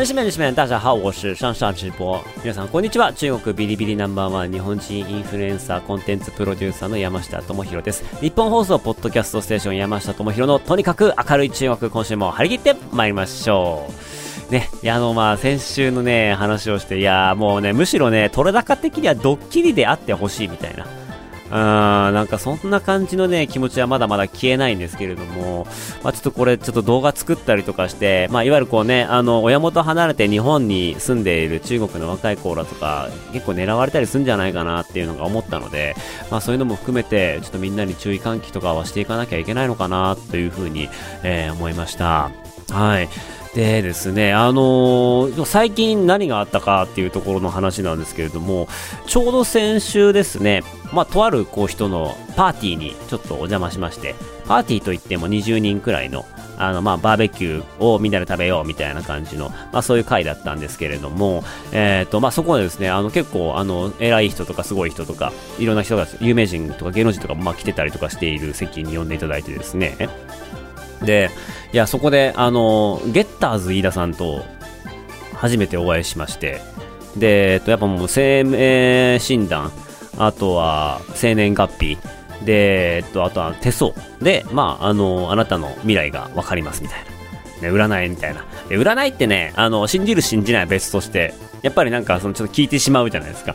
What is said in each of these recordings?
中国。先生们、女士们，大家好，我是上上直播。皆さん、こんにちは。中国ビリビリナンバーワン日本人インフルエンサーコンテンツプロデューサーの山下智博です。日本放送ポッドキャストステーション山下智博のとにかく明るい中国、今週も張り切って参りましょう。ね、いや、あの、まあ、先週のね、話をして、いや、もうね、むしろね、取れ高的にはドッキリであってほしいみたいな。うー、なんかそんな感じのね、気持ちはまだまだ消えないんですけれども、まあちょっとこれ、ちょっと動画作ったりとかして、まあいわゆるこうね、あの、親元離れて日本に住んでいる中国の若い子らとか、結構狙われたりするんじゃないかなっていうのが思ったので、まあそういうのも含めて、ちょっとみんなに注意喚起とかはしていかなきゃいけないのかなというふうに、えー思いました。はい。でですね、あのー最近何があったかっていうところの話なんですけれども、ちょうど先週ですね、まあ、とあるこう人のパーティーにちょっとお邪魔しまして、パーティーといっても20人くらいの、あの、まあ、バーベキューをみんなで食べようみたいな感じの、まあ、そういう会だったんですけれども、えっ、と、まあ、そこでですね、あの、結構、あの、偉い人とかすごい人とか、いろんな人が、有名人とか芸能人とか、まあ、来てたりとかしている席に呼んでいただいてですね、で、いや、そこで、あの、ゲッターズ飯田さんと、初めてお会いしまして、で、えっと、やっぱもう生命診断、あとは生年月日、で、えっと、あとは手相で、まあ、あの、あなたの未来がわかりますみたいな。ね、占いみたいな。で、占いってね、あの、信じる信じないは別として、やっぱりなんか、その、ちょっと聞いてしまうじゃないですか。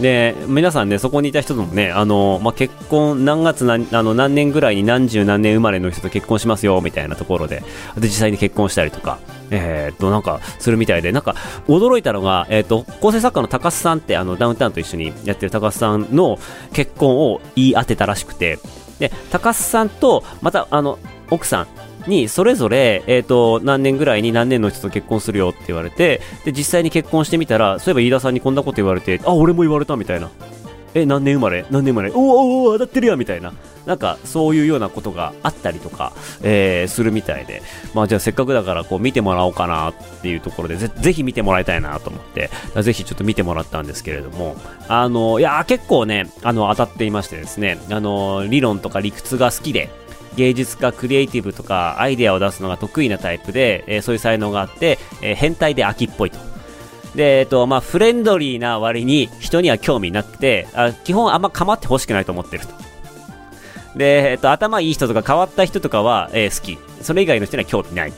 で、皆さんね、そこにいた人ともね、あの、まあ、結婚、何月何、あの、何年ぐらいに何十何年生まれの人と結婚しますよ、みたいなところで、で、実際に結婚したりとか、えーっと、なんか、するみたいで、なんか、驚いたのが、えーっと、構成作家の高須さんって、あの、ダウンタウンと一緒にやってる高須さんの結婚を言い当てたらしくて、で、高須さんと、また、あの、奥さん、に、それぞれ、えっ、と、何年ぐらいに何年の人と結婚するよって言われて、で、実際に結婚してみたら、そういえば飯田さんにこんなこと言われて、あ、俺も言われたみたいな。え、何年生まれ？何年生まれ？おおお当たってるやみたいな。なんか、そういうようなことがあったりとか、えーするみたいで、まあじゃあせっかくだからこう見てもらおうかなっていうところで、ぜぜひ見てもらいたいなと思って、ぜひちょっと見てもらったんですけれども、あの、いや結構ね、あの、当たっていましてですね、あの、理論とか理屈が好きで、芸術家、クリエイティブとかアイデアを出すのが得意なタイプで、えーそういう才能があって、えー変態で秋っぽいと。で、えっと、まあ、フレンドリーな割に人には興味なくて、あ基本あんま構ってほしくないと思ってると。で、えっと、頭いい人とか変わった人とかは、え好き。それ以外の人には興味ない。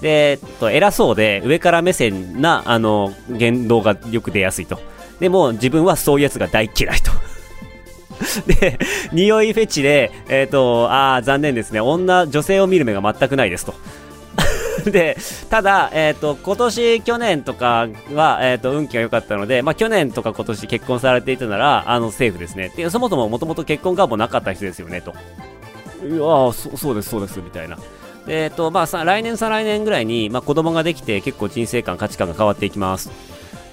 で、えっと、偉そうで上から目線な、あの、言動がよく出やすいと。でも、自分はそういうやつが大嫌いと。で、匂いフェチで、えっ、と、ああ、残念ですね。女、女性を見る目が全くないですと。で、ただ、えっ、と、今年、去年とかは、えっ、と、運気が良かったので、まあ、去年とか今年結婚されていたなら、あの、セーフですね。で、そもそももともと結婚願望なかった人ですよね、と。いやーそうです、そうです、みたいな。えっ、と、まあ、さ、来年、再来年ぐらいに、まあ、子供ができて、結構人生観、価値観が変わっていきます。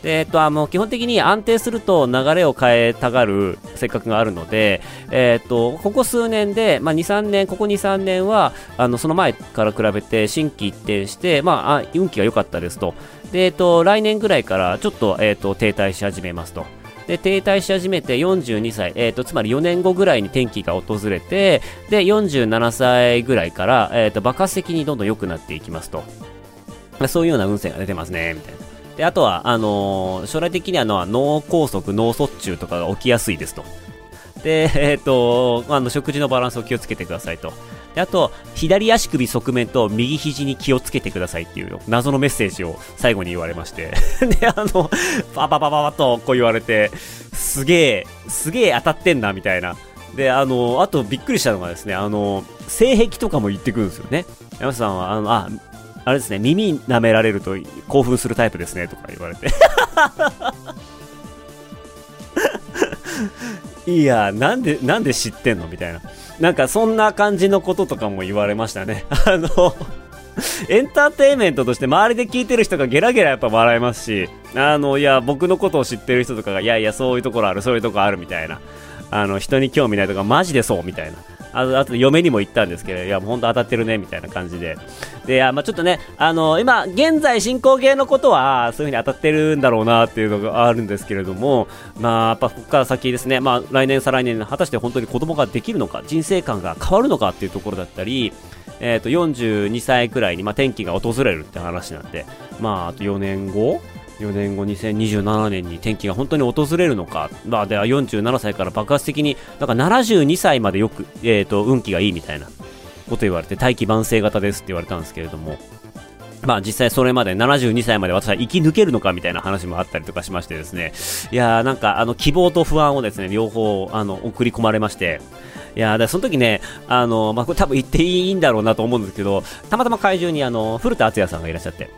で、えっと、あの、基本的に安定すると流れを変えたがる性格があるので、えっと、ここ数年で、まあ、2、3年、ここ2、3年は、あの、その前から比べて、新規一転して、まあ、運気が良かったですと。で、えっと、来年ぐらいから、ちょっと、えっと、停滞し始めますと。で、停滞し始めて42歳、えっ、と、つまり4年後ぐらいに転機が訪れて、で、47歳ぐらいから、えっ、と、爆発的にどんどん良くなっていきますと。そういうような運勢が出てますね、みたいな。で、あとは、あのー将来的にはの脳梗塞、脳卒中とかが起きやすいですと。で、えっ、と、あの、食事のバランスを気をつけてくださいと。で、あと、左足首側面と右肘に気をつけてくださいっていう謎のメッセージを最後に言われまして。で、あの、パパパパパとこう言われて、すげえ、すげえ当たってんな、みたいな。で、あの、あとびっくりしたのがですね、あの、性癖とかも言ってくるんですよね。山下さんは、あの、あ、あれですね、耳舐められると興奮するタイプですね、とか言われて。いや、なんで、なんで知ってんの？みたいな。なんかそんな感じのこととかも言われましたね。あの、エンターテインメントとして周りで聞いてる人がゲラゲラやっぱ笑いますし、あの、いや、僕のことを知ってる人とかが、いやいや、そういうところある、そういうとこあるみたいな。あの、人に興味ないとか、マジでそうみたいな。あと、あと嫁にも言ったんですけど、いや、もう本当当たってるね、みたいな感じで。で、まあちょっとね、あの、今、現在進行形のことは、そういう風に当たってるんだろうなっていうのがあるんですけれども、まあ、やっぱここから先ですね、まあ来年、再来年、果たして本当に子供ができるのか、人生観が変わるのかっていうところだったり、えっ、ー、と、42歳くらいに、まあ、転機が訪れるって話なんで、まあ、あと4年後4年後、2027年に転機が本当に訪れるのか、まあ、では47歳から爆発的に、なんか72歳までよく、え、ー、と、運気がいいみたいな。こと言われて、大器晩成型ですって言われたんですけれども、まあ実際それまで72歳まで私は生き抜けるのかみたいな話もあったりとかしましてですね、いやーなんかあの希望と不安をですね、両方あの送り込まれまして、いやだその時ね、あの、まあ、これ多分言っていいんだろうなと思うんですけど、たまたま会場にあの、古田敦也さんがいらっしゃって、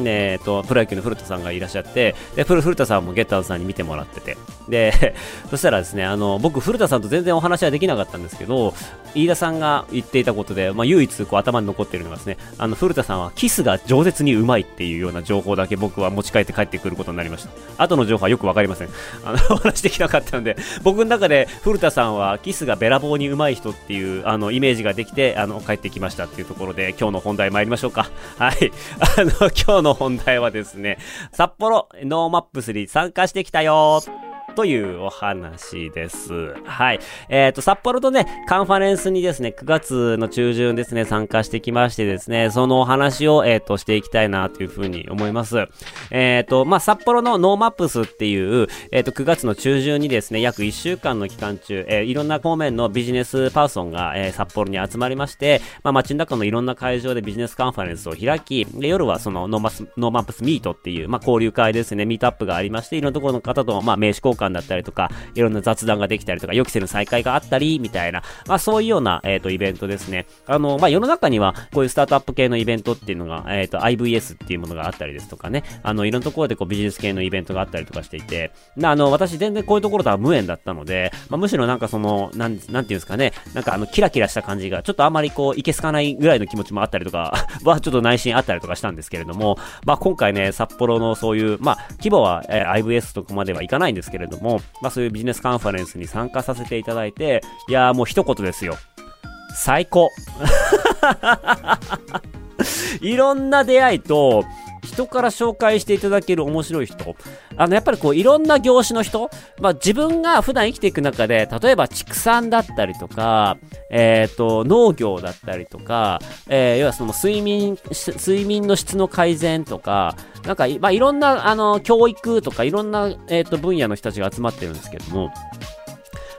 えっと、プロ野球の古田さんがいらっしゃって、で、古田さんもゲッターズさんに見てもらってて、で、そしたらですね、あの、僕、古田さんと全然お話はできなかったんですけど、飯田さんが言っていたことで、まあ、唯一こう頭に残っているのがですね、あの、古田さんはキスが饒舌にうまいっていうような情報だけ僕は持ち帰って帰ってくることになりました。後の情報はよくわかりません。あの、お話できなかったので、僕の中で古田さんはキスがべらぼうにうまい人っていう、あの、イメージができて、あの、帰ってきましたっていうところで、今日の本題参りましょうか。はい。あの、今日の本題はですね、札幌ノーマップスに参加してきたよーというお話です。はい。えっ、ー、と、札幌とね、カンファレンスにですね、9月の中旬ですね、参加してきましてですね、そのお話を、えっ、ー、と、していきたいなというふうに思います。えっ、ー、と、まあ、札幌のノーマップスっていう、えっ、と、9月の中旬にですね、約1週間の期間中、えいろんな方面のビジネスパーソンが、え札幌に集まりまして、まあ、街の中のいろんな会場でビジネスカンファレンスを開き、で夜はそのノーマスノーマップスミートっていう、まあ、交流会ですね、ミートアップがありまして、いろんなところの方と、まあ、名刺交換だったりとか、いろんな雑談ができたりとか、予期せぬ再会があったり、みたいな、まあそういうような、えっ、ー、と、イベントですね。あの、まあ世の中には、こういうスタートアップ系のイベントっていうのが、えっ、ー、と、IVS っていうものがあったりですとかね、あの、いろんなところでこうビジネス系のイベントがあったりとかしていて、なあの、私全然こういうところとは無縁だったので、まあむしろなんかその、なん、なんていうんですかね、なんかあの、キラキラした感じが、ちょっとあまりこう、いけすかないぐらいの気持ちもあったりとか は、ちょっと内心あったりとかしたんですけれども、まあ今回ね、札幌のそういう、まあ、規模は、えー、IVS とこまではいかないんですけれども、もまあそういうビジネスカンファレンススに参加させていただいて、いやーもう一言ですよ。最高。いろんな出会いと、人から紹介していただける面白い人。あの、やっぱりこう、いろんな業種の人。まあ、自分が普段生きていく中で、例えば畜産だったりとか、えっ、ー、と、農業だったりとか、えー、要はその睡眠、睡眠の質の改善とか、なんか、まあ、いろんな、あの、教育とか、いろんな、えっ、ー、と、分野の人たちが集まってるんですけども、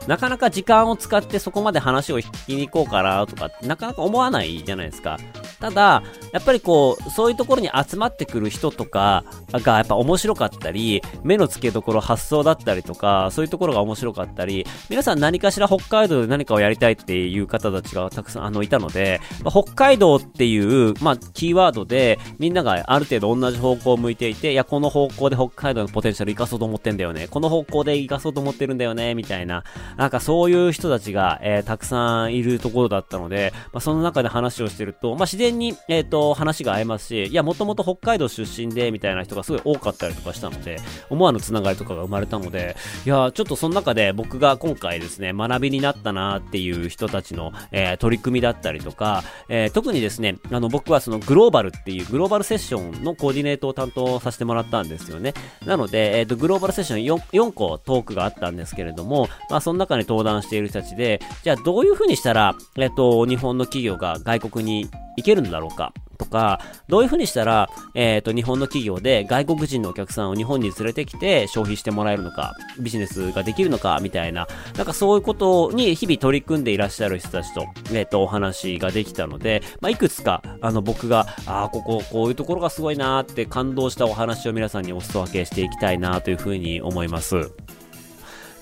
なかなか時間を使ってそこまで話を引きに行こうかなとか、なかなか思わないじゃないですか。ただ、やっぱりこう、そういうところに集まってくる人とかがやっぱ面白かったり、目の付けどころ発想だったりとか、そういうところが面白かったり、皆さん何かしら北海道で何かをやりたいっていう方たちがたくさんあのいたので、ま、北海道っていう、まあ、キーワードでみんながある程度同じ方向を向いていて、いや、この方向で北海道のポテンシャル生かそうと思ってんだよね。この方向で生かそうと思ってるんだよね、みたいな。なんかそういう人たちが、えー、たくさんいるところだったので、まあ、その中で話をしてると、まあ、自然に、えっ、ー、と、話が合いますし、いや、もともと北海道出身で、みたいな人がすごい多かったりとかしたので、思わぬつながりとかが生まれたので、いや、ちょっとその中で僕が今回ですね、学びになったなっていう人たちの、えー、取り組みだったりとか、えー、特にですね、あの、僕はそのグローバルっていうグローバルセッションのコーディネートを担当させてもらったんですよね。なので、えっ、と、グローバルセッション 4, 4個トークがあったんですけれども、まあ、その中に登壇している人たちで、じゃあどういう風にしたら、えっ、と、日本の企業が外国に行けるるんだろうかとか、どういう風にしたら、えっ、ー、と、日本の企業で外国人のお客さんを日本に連れてきて消費してもらえるのか、ビジネスができるのか、みたいな、なんかそういうことに日々取り組んでいらっしゃる人たちと、えっ、ー、と、お話ができたので、まあ、いくつか、あの、僕が、ああ、ここ、こういうところがすごいなーって感動したお話を皆さんにお裾分けしていきたいなという風に思います。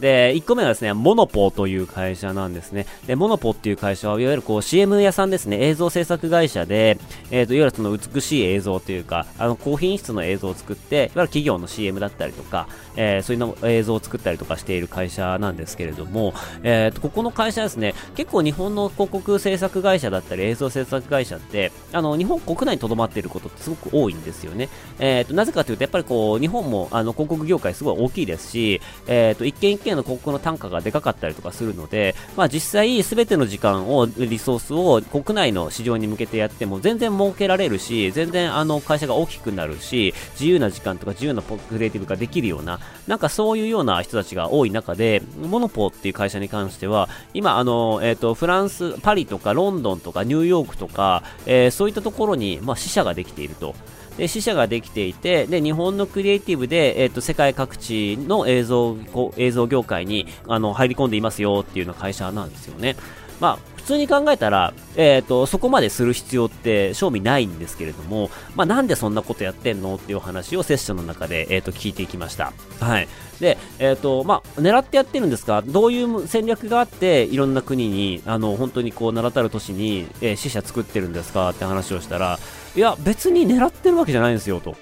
で、1個目はですね、モノポという会社なんですね。で、モノポっていう会社は、いわゆるこう CM 屋さんですね、映像制作会社で、えっ、ー、と、いわゆるその美しい映像というか、あの、高品質の映像を作って、いわゆる企業の CM だったりとか、えー、そういうの映像を作ったりとかしている会社なんですけれども、えっ、ー、と、ここの会社ですね、結構日本の広告制作会社だったり映像制作会社って、あの、日本国内に留まっていることってすごく多いんですよね。えっ、と、なぜかというと、やっぱりこう、日本もあの、広告業界すごい大きいですし、えっ、と、一件一件の広告の単価がでかかったりとかするので、まあ実際すべての時間を、リソースを国内の市場に向けてやっても全然儲けられるし、全然あの会社が大きくなるし、自由な時間とか自由なクリエイティブができるような、なんかそういうような人たちが多い中で、モノポっていう会社に関しては、今あの、えっ、ー、と、フランス、パリとかロンドンとかニューヨークとか、えー、そういったところに、まあ、支社ができていると。で支社ができていてで日本のクリエイティブで、えーと、世界各地の映像映像業界にあの入り込んでいますよっていうような会社なんですよね。まあ、普通に考えたら、えーと、そこまでする必要って正味ないんですけれども、まあ、なんでそんなことやってんのっていう話をセッションの中で、えーと、聞いていきました。はい。で、えっ、ー、と、まあ、狙ってやってるんですか？どういう戦略があって、いろんな国に、あの、本当にこう、名だたる都市に、えー、死者作ってるんですか？って話をしたら、いや、別に狙ってるわけじゃないんですよ、と。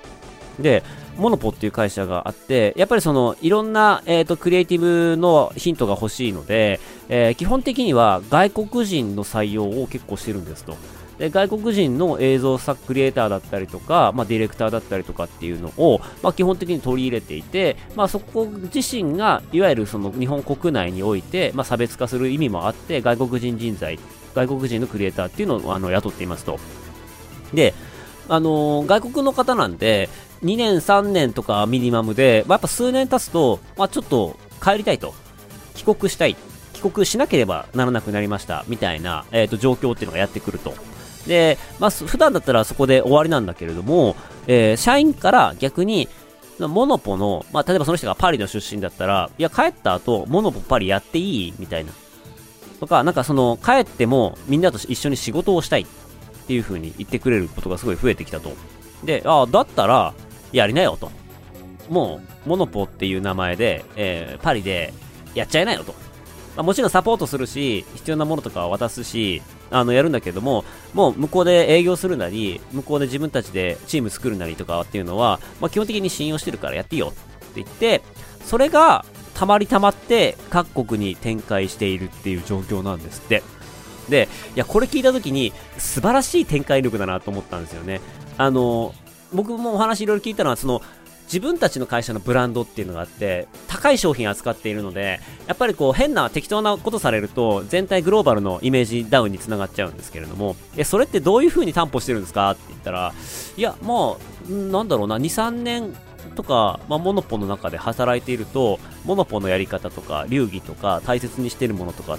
で、モノポっていう会社があって、やっぱりその、いろんな、えっ、ー、と、クリエイティブのヒントが欲しいので、えー、基本的には外国人の採用を結構してるんですと。で外国人の映像作クリエイターだったりとか、まあ、ディレクターだったりとかっていうのを、まあ、基本的に取り入れていて、まあ、そこ自身がいわゆるその日本国内において、まあ、差別化する意味もあって外国人人材外国人のクリエイターっていうのをあの雇っていますと。で、あのー、外国の方なんで、2年、3年とかミニマムで、まあ、やっぱ数年経つと、まあ、ちょっと帰りたいと。帰国したい。帰国しなければならなくなりました。みたいな、えっ、ー、と、状況っていうのがやってくると。で、まあ、普段だったらそこで終わりなんだけれども、えー、社員から逆に、モノポの、まあ、例えばその人がパリの出身だったら、いや、帰った後、モノポパリやっていい？みたいな。とか、なんかその、帰ってもみんなと一緒に仕事をしたいていう風に言ってくれることがすごい増えてきたと。で、ああ、だったら、やりなよと。もう、モノポっていう名前で、えー、パリでやっちゃいなよと。まあ、もちろんサポートするし、必要なものとかは渡すし、あの、やるんだけども、もう向こうで営業するなり、向こうで自分たちでチーム作るなりとかっていうのは、まあ、基本的に信用してるからやっていいよって言って、それが、たまりたまって各国に展開しているっていう状況なんですって。で、いや、これ聞いた時に、素晴らしい展開力だなと思ったんですよね。あの、僕もお話いろいろ聞いたのは、その、自分たちの会社のブランドっていうのがあって、高い商品扱っているので、やっぱりこう変な適当なことされると、全体グローバルのイメージダウンにつながっちゃうんですけれども、え、それってどういう風に担保してるんですか？って言ったら、いや、まあ、なんだろうな、2、3年とか、まあ、モノポの中で働いていると、モノポのやり方とか、流儀とか、大切にしてるものとか、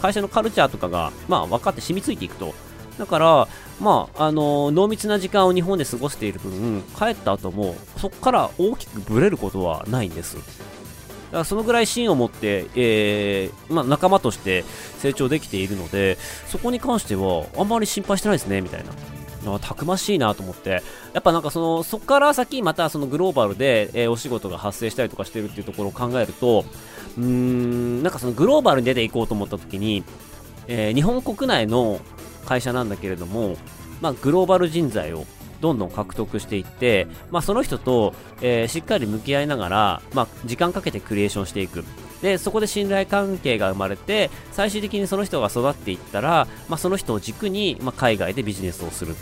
会社のカルチャーとかが、まあ、分かって染みついていくと。だから、まあ、あの濃密な時間を日本で過ごしている分、帰った後も、そこから大きくブレることはないんです。だからそのぐらい芯を持って、えー、まあ、仲間として成長できているので、そこに関しては、あんまり心配してないですね、みたいな。たくましいなと思って、やっぱなんかその、そこから先またそのグローバルで、えー、お仕事が発生したりとかしてるっていうところを考えると、うーん、なんかそのグローバルに出ていこうと思った時に、えー、日本国内の会社なんだけれども、まあ、グローバル人材をどんどん獲得していって、まあ、その人と、えー、しっかり向き合いながら、まあ、時間かけてクリエーションしていく。で、そこで信頼関係が生まれて、最終的にその人が育っていったら、まあ、その人を軸に、まあ、海外でビジネスをする。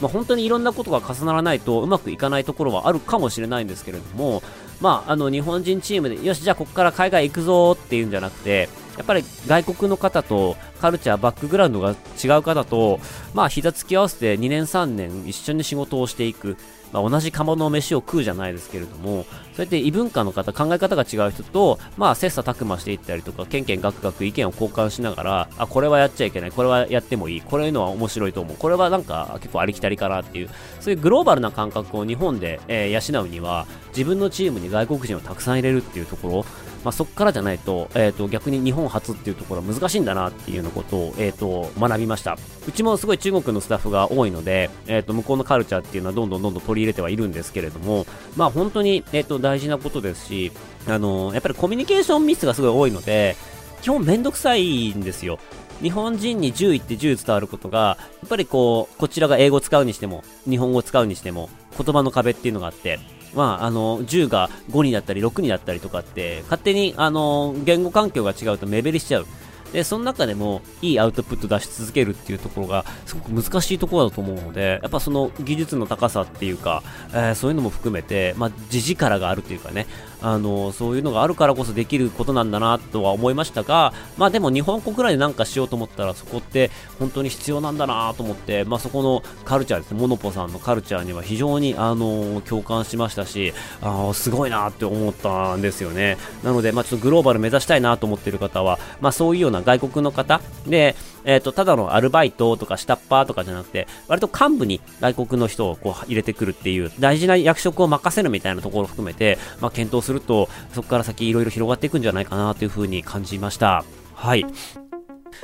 まあ、本当にいろんなことが重ならないとうまくいかないところはあるかもしれないんですけれども、まあ、あの日本人チームで、よし、じゃあここから海外行くぞっていうんじゃなくて、やっぱり外国の方とカルチャー、バックグラウンドが違う方と、まあ、膝つき合わせて2年3年一緒に仕事をしていく。まあ、同じ釜の飯を食うじゃないですけれども、そうやって異文化の方、考え方が違う人と、まあ、切磋琢磨していったりとか、けんけんがくがく意見を交換しながら、あ、これはやっちゃいけない、これはやってもいい、これいうのは面白いと思う、これはなんか結構ありきたりかなっていう、そういうグローバルな感覚を日本で、えー、養うには、自分のチームに外国人をたくさん入れるっていうところ、まあ、そこからじゃないと,、えー、と逆に日本初っていうところは難しいんだなっていうようなことを、えー、と学びました。うちもすごい中国のスタッフが多いので、えー、と向こうのカルチャーっていうのはどんどんどんどん取り入れてはいるんですけれども、まあ、本当に、えー、と大事なことですし、あのー、やっぱりコミュニケーションミスがすごい多いので基本めんどくさいんですよ。日本人に10言って10伝わることが、やっぱりこう、こちらが英語使うにしても、日本語使うにしても、言葉の壁っていうのがあって、まあ、あの、10が5になったり6になったりとかって、勝手に、あの、言語環境が違うと目減りしちゃう。で、その中でも、いいアウトプット出し続けるっていうところが、すごく難しいところだと思うので、やっぱその技術の高さっていうか、えー、そういうのも含めて、まあ、地力があるというかね、あの、そういうのがあるからこそできることなんだなとは思いましたが、まあでも日本国内でなんかしようと思ったらそこって本当に必要なんだなと思って、まあそこのカルチャーですね、モノポさんのカルチャーには非常にあの、共感しましたし、あすごいなって思ったんですよね。なので、まあちょっとグローバル目指したいなと思っている方は、まあそういうような外国の方で、えっ、ー、と、ただのアルバイトとか下っ端とかじゃなくて、割と幹部に外国の人をこう入れてくるっていう大事な役職を任せるみたいなところを含めて、まあ、検討すると、そこから先いろいろ広がっていくんじゃないかなというふうに感じました。はい。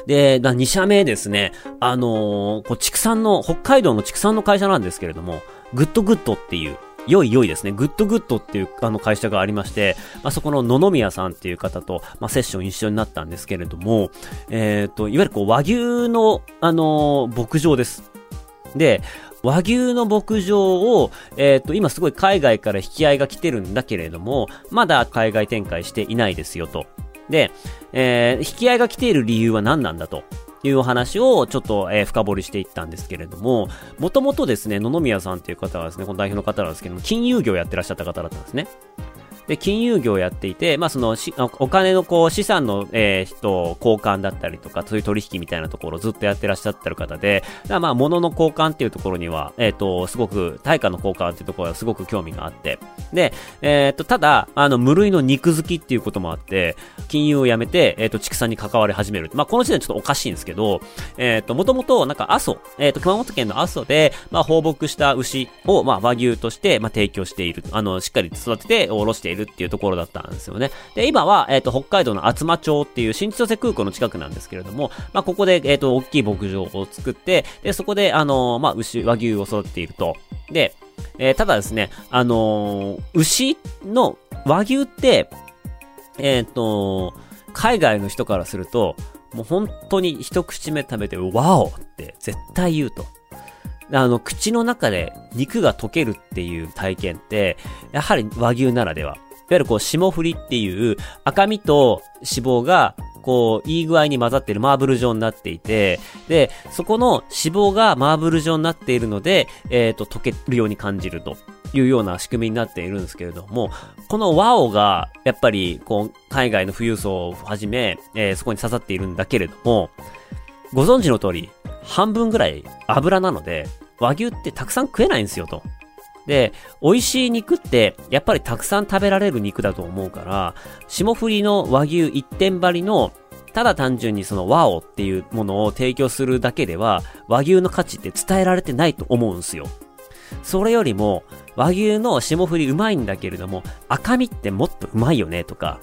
で、2社目ですね、あのー、こう畜産の、北海道の畜産の会社なんですけれども、 GOOD GOODっていう、良い良いですね。 GOOD GOODっていうあの会社がありまして、まあ、そこの野々宮さんっていう方と、まあ、セッション一緒になったんですけれども、えっ、ー、と、いわゆるこう和牛の、あのー、牧場です。で、和牛の牧場を、えっ、ー、と、今すごい海外から引き合いが来てるんだけれども、まだ海外展開していないですよと。で、えー、引き合いが来ている理由は何なんだと。いうお話をちょっと、えー、深掘りしていったんですけれども、もともとですね、野々宮さんという方はですね、この代表の方なんですけども、金融業やってらっしゃった方だったんですね。で、金融業をやっていて、まあ、その、お金のこう、資産の、えー、人、交換だったりとか、そういう取引みたいなところをずっとやってらっしゃってる方で、まあ、物の交換っていうところには、えっ、ー、と、すごく、対価の交換っていうところはすごく興味があって、で、えっ、ー、と、ただ、あの、無類の肉好きっていうこともあって、金融をやめて、えっ、ー、と、畜産に関わり始める。まあ、この時点ちょっとおかしいんですけど、えっ、と、もともと、なんか、阿蘇、えっ、と、熊本県の阿蘇で、まあ、放牧した牛を、まあ、和牛として、まあ、提供している。あの、しっかり育てて、おろしているっていうところだったんですよね。で、今は、えっ、ー、と、北海道の厚真町っていう新千歳空港の近くなんですけれども、まあ、ここで、えっ、ー、と、大きい牧場を作って、で、そこで、あのー、まあ、牛、和牛を育てていると。で、えー、ただですね、あの牛の和牛って、えっ、と、海外の人からすると、もう本当に一口目食べて、ワオって絶対言うと。あの、口の中で肉が溶けるっていう体験って、やはり和牛ならでは。いわゆるこう、霜降りっていう赤身と脂肪がこう、いい具合に混ざってるマーブル状になっていて、で、そこの脂肪がマーブル状になっているので、えっ、ー、と、溶けるように感じるというような仕組みになっているんですけれども、このワオが、やっぱり、こう、海外の富裕層をはじめ、えー、そこに刺さっているんだけれども、ご存知の通り、半分ぐらい油なので、和牛ってたくさん食えないんですよと。で、美味しい肉って、やっぱりたくさん食べられる肉だと思うから、霜降りの和牛一点張りの、ただ単純にその和をっていうものを提供するだけでは、和牛の価値って伝えられてないと思うんすよ。それよりも、和牛の霜降りうまいんだけれども、赤身ってもっとうまいよねとか、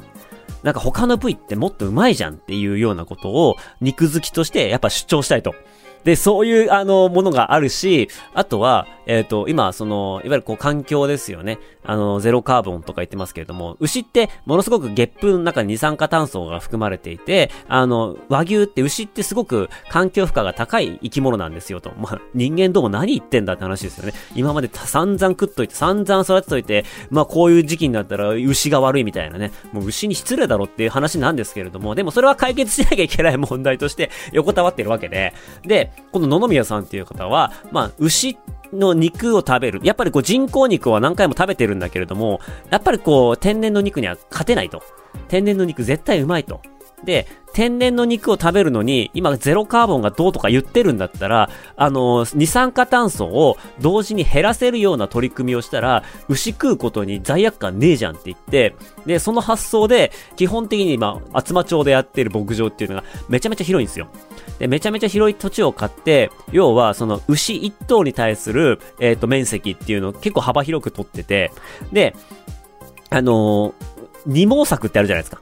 なんか他の部位ってもっとうまいじゃんっていうようなことを肉好きとしてやっぱ主張したいと。で、そういう、あの、ものがあるし、あとは、えっ、ー、と、今、その、いわゆるこう環境ですよね。あの、ゼロカーボンとか言ってますけれども、牛ってものすごくゲップの中に二酸化炭素が含まれていて、あの、和牛って牛ってすごく環境負荷が高い生き物なんですよと。まあ、人間どうも何言ってんだって話ですよね。今まで散々食っといて、散々育てといて、まあこういう時期になったら牛が悪いみたいなね。もう牛に失礼だろっていう話なんですけれども、でもそれは解決しなきゃいけない問題として横たわってるわけで。で、この野々宮さんっていう方は、まあ、牛の肉を食べる。やっぱりこう人工肉は何回も食べてるんだけれども、やっぱりこう天然の肉には勝てないと。天然の肉絶対うまいと。で、天然の肉を食べるのに、今ゼロカーボンがどうとか言ってるんだったら、あの、二酸化炭素を同時に減らせるような取り組みをしたら、牛食うことに罪悪感ねえじゃんって言って、で、その発想で、基本的に今、厚真町でやってる牧場っていうのがめちゃめちゃ広いんですよ。で、めちゃめちゃ広い土地を買って、要は、その牛一頭に対する、えっ、ー、と、面積っていうのを結構幅広く取ってて、で、あの、二毛作ってあるじゃないですか。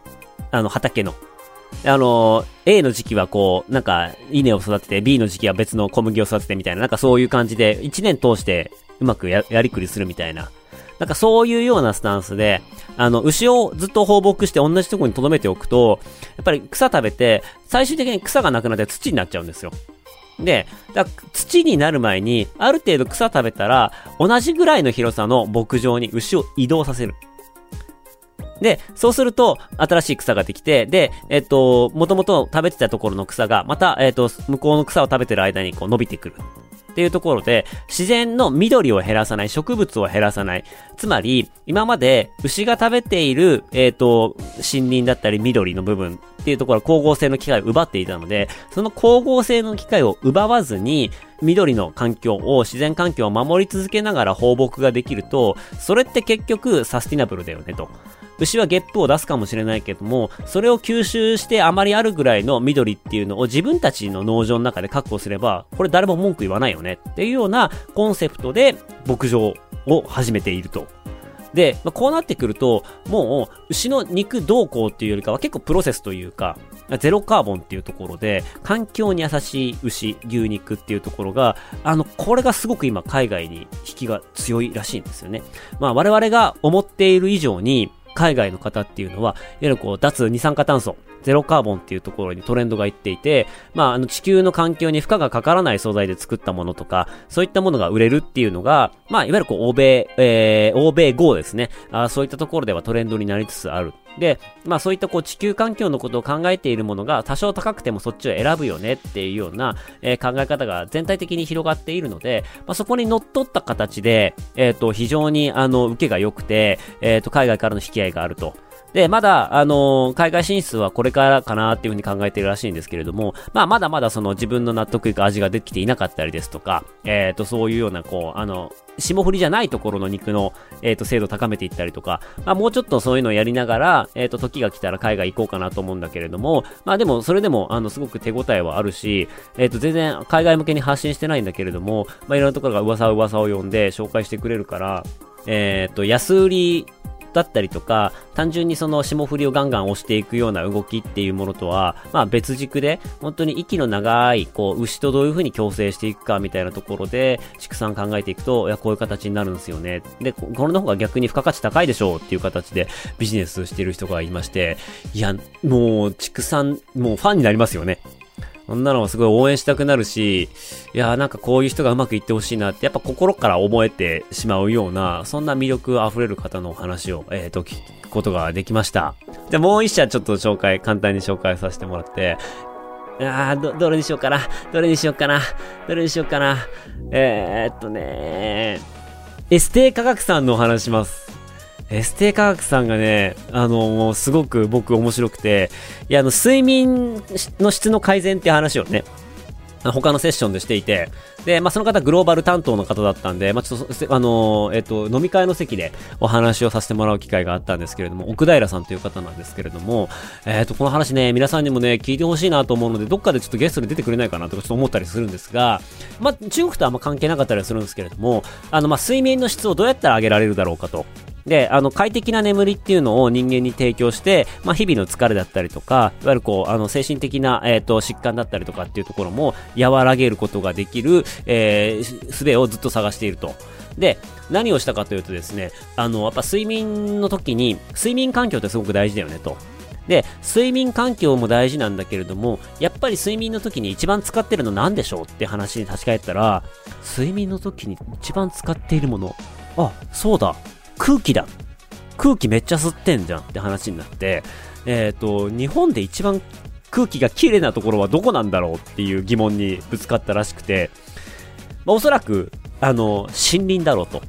あの、畑の。あの、A の時期はこう、なんか、稲を育てて、B の時期は別の小麦を育ててみたいな、なんかそういう感じで、1年通してうまくやりくりするみたいな。なんかそういうようなスタンスで、あの、牛をずっと放牧して同じところに留めておくと、やっぱり草食べて、最終的に草がなくなって土になっちゃうんですよ。で、だ土になる前に、ある程度草食べたら、同じぐらいの広さの牧場に牛を移動させる。で、そうすると、新しい草ができて、で、えっと、もともと食べてたところの草が、また、えっと、向こうの草を食べてる間にこう伸びてくる。っていうところで、自然の緑を減らさない、植物を減らさない。つまり、今まで牛が食べている、えっ、ー、と、森林だったり緑の部分っていうところは光合成の機会を奪っていたので、その光合成の機会を奪わずに、緑の環境を、自然環境を守り続けながら放牧ができると、それって結局サスティナブルだよねと。牛はゲップを出すかもしれないけども、それを吸収してあまりあるぐらいの緑っていうのを自分たちの農場の中で確保すれば、これ誰も文句言わないよねっていうようなコンセプトで牧場を始めていると。で、まあ、こうなってくると、もう、牛の肉どうこうっていうよりかは結構プロセスというか、ゼロカーボンっていうところで、環境に優しい牛、牛肉っていうところが、あの、これがすごく今海外に引きが強いらしいんですよね。まあ我々が思っている以上に、海外の方っていうのは、いわゆるこう、脱二酸化炭素、ゼロカーボンっていうところにトレンドがいっていて、まあ、あの地球の環境に負荷がかからない素材で作ったものとか、そういったものが売れるっていうのが、まあ、いわゆるこう、欧米、えー、欧米 GO ですね。あそういったところではトレンドになりつつある。で、まあそういったこう地球環境のことを考えているものが多少高くてもそっちを選ぶよねっていうような、えー、考え方が全体的に広がっているので、まあそこに乗っ取った形で、えっ、ー、と非常にあの受けが良くて、えっ、ー、と海外からの引き合いがあると。で、まだ、あのー、海外進出はこれからかなっていうふうに考えているらしいんですけれども、まあ、まだまだその自分の納得いく味ができていなかったりですとか、えっ、ー、と、そういうような、こう、あの、霜降りじゃないところの肉の、えっ、ー、と、精度を高めていったりとか、まあ、もうちょっとそういうのをやりながら、えっ、と、時が来たら海外行こうかなと思うんだけれども、まあ、でも、それでも、あの、すごく手応えはあるし、えっ、と、全然海外向けに発信してないんだけれども、まあ、いろんなところが噂噂を呼んで紹介してくれるから、えっ、と、安売りだったりとか、単純にその霜降りをガンガン押していくような動きっていうものとは、まあ別軸で、本当に息の長い、こう、牛とどういう風に共生していくかみたいなところで、畜産考えていくと、いや、こういう形になるんですよね。で、これの方が逆に付加価値高いでしょうっていう形でビジネスしてる人がいまして、いや、もう、畜産、もうファンになりますよね。そんなのもすごい応援したくなるし、いやーなんかこういう人がうまくいってほしいなって、やっぱ心から思えてしまうような、そんな魅力溢れる方のお話を、えっ、ー、と、聞くことができました。じゃあもう一社ちょっと紹介、簡単に紹介させてもらって、あー、ど、どれにしようかな。どれにしようかな。どれにしようかな。えー、っとねエステ科学さんのお話します。エステ科学さんがね、あの、すごく僕面白くて、いや、あの、睡眠の質の改善っていう話をね、他のセッションでしていて、で、まあ、その方グローバル担当の方だったんで、まあ、ちょっと、あの、えっと、飲み会の席でお話をさせてもらう機会があったんですけれども、奥平さんという方なんですけれども、えっと、この話ね、皆さんにもね、聞いてほしいなと思うので、どっかでちょっとゲストで出てくれないかなとかちょっと思ったりするんですが、まあ、中国とあんま関係なかったりするんですけれども、あの、まあ、睡眠の質をどうやったら上げられるだろうかと。で、あの、快適な眠りっていうのを人間に提供して、まあ、日々の疲れだったりとか、いわゆるこう、あの、精神的な、えっ、ー、と、疾患だったりとかっていうところも和らげることができる、えー、術をずっと探していると。で、何をしたかというとですね、あの、やっぱ睡眠の時に、睡眠環境ってすごく大事だよねと。で、睡眠環境も大事なんだけれども、やっぱり睡眠の時に一番使ってるの何でしょうって話に立ち返ったら、睡眠の時に一番使っているもの、あ、そうだ、空気だ。空気めっちゃ吸ってんじゃんって話になって、えっ、ー、と、日本で一番空気が綺麗なところはどこなんだろうっていう疑問にぶつかったらしくて、まあ、おそらく、あの、森林だろうと。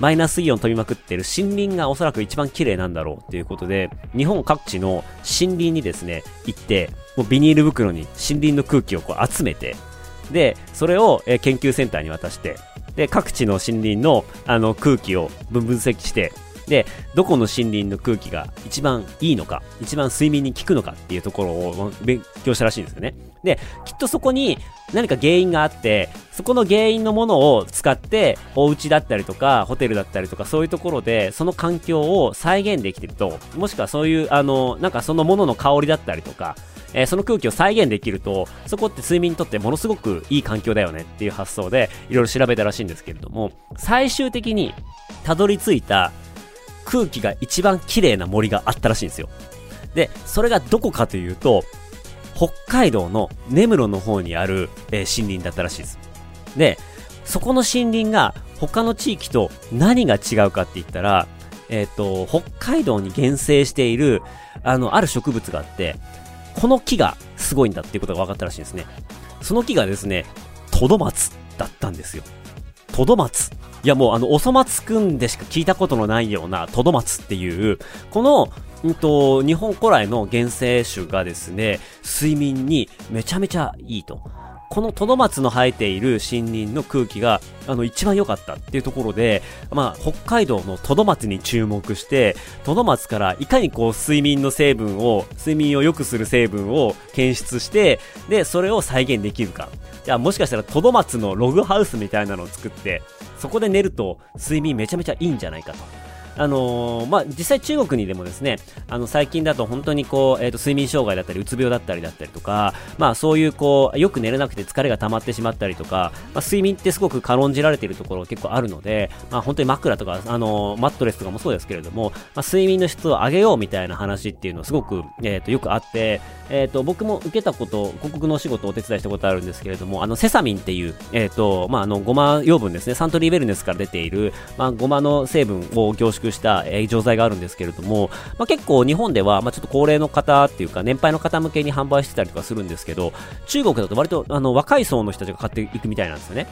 マイナスイオン飛びまくってる森林がおそらく一番綺麗なんだろうっていうことで、日本各地の森林にですね、行って、もうビニール袋に森林の空気をこう集めて、で、それを、え研究センターに渡して、で、各地の森林のあの空気を分析して、で、どこの森林の空気が一番いいのか、一番睡眠に効くのかっていうところを勉強したらしいんですよね。で、きっとそこに何か原因があって、そこの原因のものを使って、お家だったりとか、ホテルだったりとか、そういうところで、その環境を再現できてると、もしくはそういう、あの、なんかそのものの香りだったりとか、えー、その空気を再現できると、そこって睡眠にとってものすごくいい環境だよねっていう発想で、いろいろ調べたらしいんですけれども、最終的にたどり着いた空気が一番綺麗な森があったらしいんですよ。で、それがどこかというと、北海道の根室の方にある、えー、森林だったらしいです。で、そこの森林が他の地域と何が違うかって言ったら、えっ、ー、と、北海道に原生している、あの、ある植物があって、この木がすごいんだっていうことが分かったらしいんですね。その木がですね、トドマツだったんですよ。トドマツ。いやもうあの、おそ松くんでしか聞いたことのないようなトドマツっていう、この、うんと、日本古来の原生種がですね、睡眠にめちゃめちゃいいと。このトドマツの生えている森林の空気が、あの、一番良かったっていうところで、まあ、北海道のトドマツに注目して、トドマツからいかにこう、睡眠の成分を、睡眠を良くする成分を検出して、で、それを再現できるか。じゃあ、もしかしたらトドマツのログハウスみたいなのを作って、そこで寝ると睡眠めちゃめちゃいいんじゃないかと。あのー、まあ、実際中国にでもですね、あの、最近だと本当にこう、えっ、ー、と、睡眠障害だったり、うつ病だったりだったりとか、まあ、そういうこう、よく寝れなくて疲れが溜まってしまったりとか、まあ、睡眠ってすごく軽んじられているところ結構あるので、まあ、本当に枕とか、あのー、マットレスとかもそうですけれども、まあ、睡眠の質を上げようみたいな話っていうのすごく、えっ、と、よくあって、えっ、と、僕も受けたこと、広告のお仕事をお手伝いしたことあるんですけれども、あの、セサミンっていう、えっ、と、まあ、あの、ごま養分ですね、サントリーウェルネスから出ている、まあ、ごまの成分を凝縮した、錠剤があるんですけれども、まあ、結構日本では、まあ、ちょっと高齢の方っていうか、年配の方向けに販売してたりとかするんですけど、中国だと割とあの若い層の人たちが買っていくみたいなんですよね。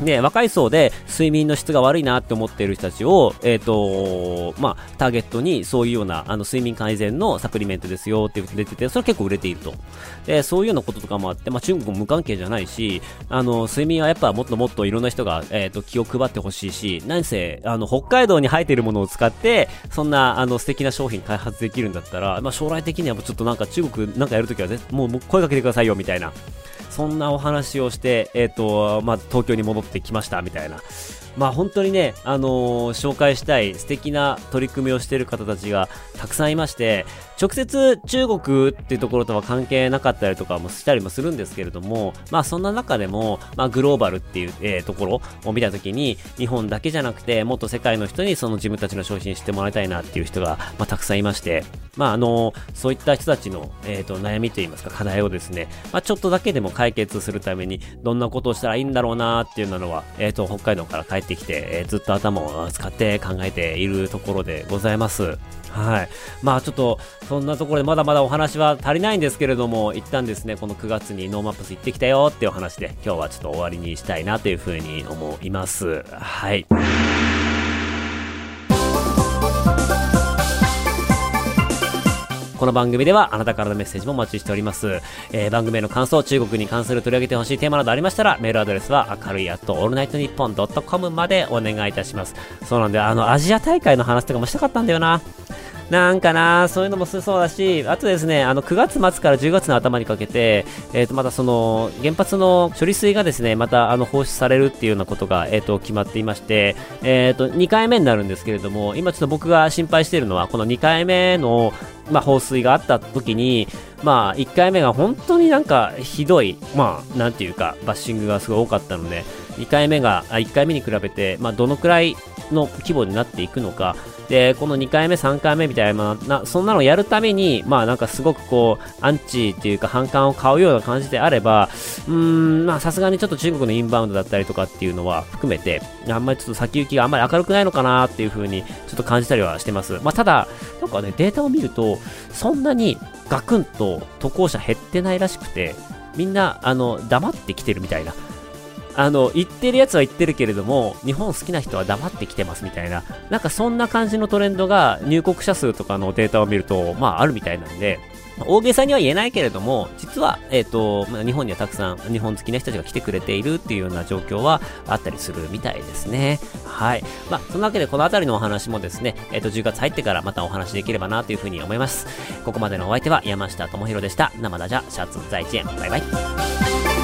で、若い層で睡眠の質が悪いなって思っている人たちを、えっ、ー、と、まあ、ターゲットにそういうような、あの、睡眠改善のサプリメントですよって出てて、それ結構売れていると。で、そういうようなこととかもあって、まあ、中国も無関係じゃないし、あの、睡眠はやっぱもっともっといろんな人が、えっ、ー、と、気を配ってほしいし、何せ、あの、北海道に生えているものを使って、そんな、あの、素敵な商品開発できるんだったら、まあ、将来的にはもうちょっとなんか中国なんかやるときは、もう声かけてくださいよ、みたいな。そんなお話をして、えっ、ー、と、まあ、東京に戻ってきました、みたいな。まあ本当にね、あのー、紹介したい素敵な取り組みをしている方たちがたくさんいまして、直接中国っていうところとは関係なかったりとかもしたりもするんですけれども、まあそんな中でも、まあグローバルっていう、えー、ところを見たときに、日本だけじゃなくて、もっと世界の人にその自分たちの商品知ってもらいたいなっていう人が、まあたくさんいまして、まああの、そういった人たちの、えっ、ー、と、悩みといいますか課題をですね、まあちょっとだけでも解決するために、どんなことをしたらいいんだろうなっていうのは、えっ、と、北海道から帰ってきて、えずっと頭を使って考えているところでございます。はい。まあちょっと、そんなところでまだまだお話は足りないんですけれども、一旦ですね、この9月にノーマップス行ってきたよっていうお話で、今日はちょっと終わりにしたいなというふうに思います。はい。この番組ではあなたからのメッセージもお待ちしております。えー、番組への感想、中国に関する取り上げてほしいテーマなどありましたら、メールアドレスは明るい at all night nippon com までお願いいたします。そうなんで、あの、アジア大会の話とかもしたかったんだよな。なんかな、そういうのもそうだし、あとですね、あの9月末から10月の頭にかけて、えっ、ー、とまたその原発の処理水がですね、またあの放出されるっていうようなことがえっ、ー、と決まっていまして、えっ、ー、と2回目になるんですけれども、今ちょっと僕が心配しているのはこの2回目のまあ、放水があった時に、まあ、1回目が本当になんかひどい、まあ、なんていうか、バッシングがすごい多かったので、2回目が、1回目に比べて、まあ、どのくらいの規模になっていくのか、で、この2回目、3回目みたいな、なそんなのやるために、まあなんかすごくこう、アンチっていうか反感を買うような感じであれば、うーん、まあさすがにちょっと中国のインバウンドだったりとかっていうのは含めて、あんまりちょっと先行きがあんまり明るくないのかなっていう風にちょっと感じたりはしてます。まあただ、なんかね、データを見ると、そんなにガクンと渡航者減ってないらしくて、みんな、あの、黙ってきてるみたいな。あの、言ってるやつは言ってるけれども、日本好きな人は黙ってきてますみたいな、なんかそんな感じのトレンドが入国者数とかのデータを見ると、まああるみたいなんで、大げさには言えないけれども、実は、えっ、ー、と、ま、日本にはたくさん、日本好きな人たちが来てくれているっていうような状況はあったりするみたいですね。はい。まあ、そんなわけでこの辺りのお話もですね、えっ、ー、と、10月入ってからまたお話できればなというふうに思います。ここまでのお相手は山下智博でした。生だじゃ、シャツ在地園。バイバイ。